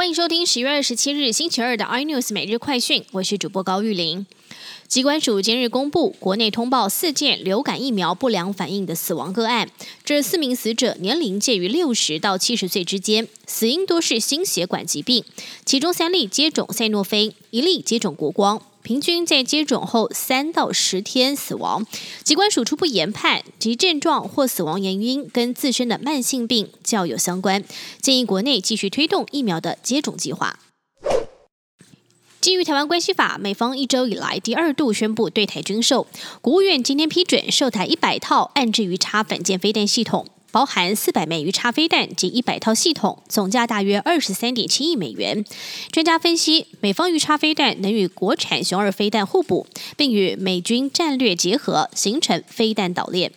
欢迎收听十月二十七日星期二的 iNews 每日快讯，我是主播高玉玲。机关署今日公布，国内通报四件流感疫苗不良反应的死亡个案，这四名死者年龄介于六十到七十岁之间，死因多是心血管疾病，其中三例接种赛诺菲，一例接种国光。平均在接种后三到十天死亡。机关署初步研判，其症状或死亡原因跟自身的慢性病较有相关，建议国内继续推动疫苗的接种计划。基于《台湾关系法》，美方一周以来第二度宣布对台军售，国务院今天批准售台一百套暗制鱼叉反舰飞弹系统。包含四百枚鱼叉飞弹及一百套系统，总价大约二十三点七亿美元。专家分析，美方鱼叉飞弹能与国产雄二飞弹互补，并与美军战略结合，形成飞弹岛链。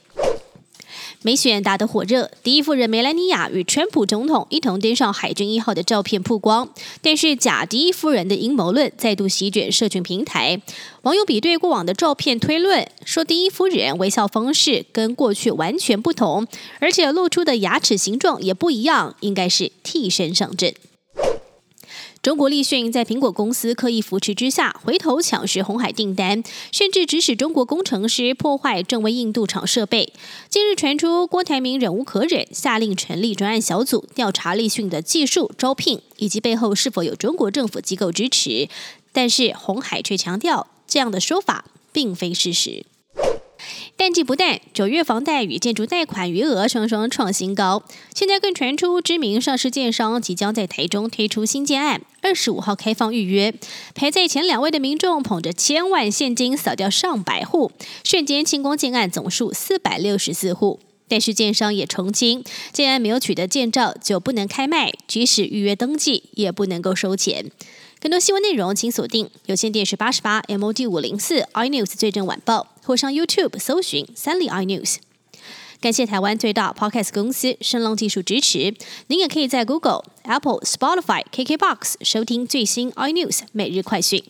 美选打得火热，第一夫人梅兰妮亚与川普总统一同登上海军一号的照片曝光。但是假第一夫人的阴谋论再度席卷社群平台，网友比对过往的照片推论，说第一夫人微笑方式跟过去完全不同，而且露出的牙齿形状也不一样，应该是替身上阵。中国立讯在苹果公司刻意扶持之下，回头抢食红海订单，甚至指使中国工程师破坏正威印度厂设备。近日传出郭台铭忍无可忍，下令成立专案小组调查立讯的技术、招聘以及背后是否有中国政府机构支持。但是红海却强调，这样的说法并非事实。淡季不淡，九月房贷与建筑贷款余额双双创新高。现在更传出知名上市建商即将在台中推出新建案，二十五号开放预约。排在前两位的民众捧着千万现金扫掉上百户，瞬间清光建案总数四百六十四户。但是建商也澄清，建案没有取得建照就不能开卖，即使预约登记也不能够收钱。更多新闻内容，请锁定有线电视八十八 MOD 五零四 iNews 最正晚报，或上 YouTube 搜寻三立 iNews。感谢台湾最大 Podcast 公司声浪技术支持。您也可以在 Google、Apple、Spotify、KKBox 收听最新 iNews 每日快讯。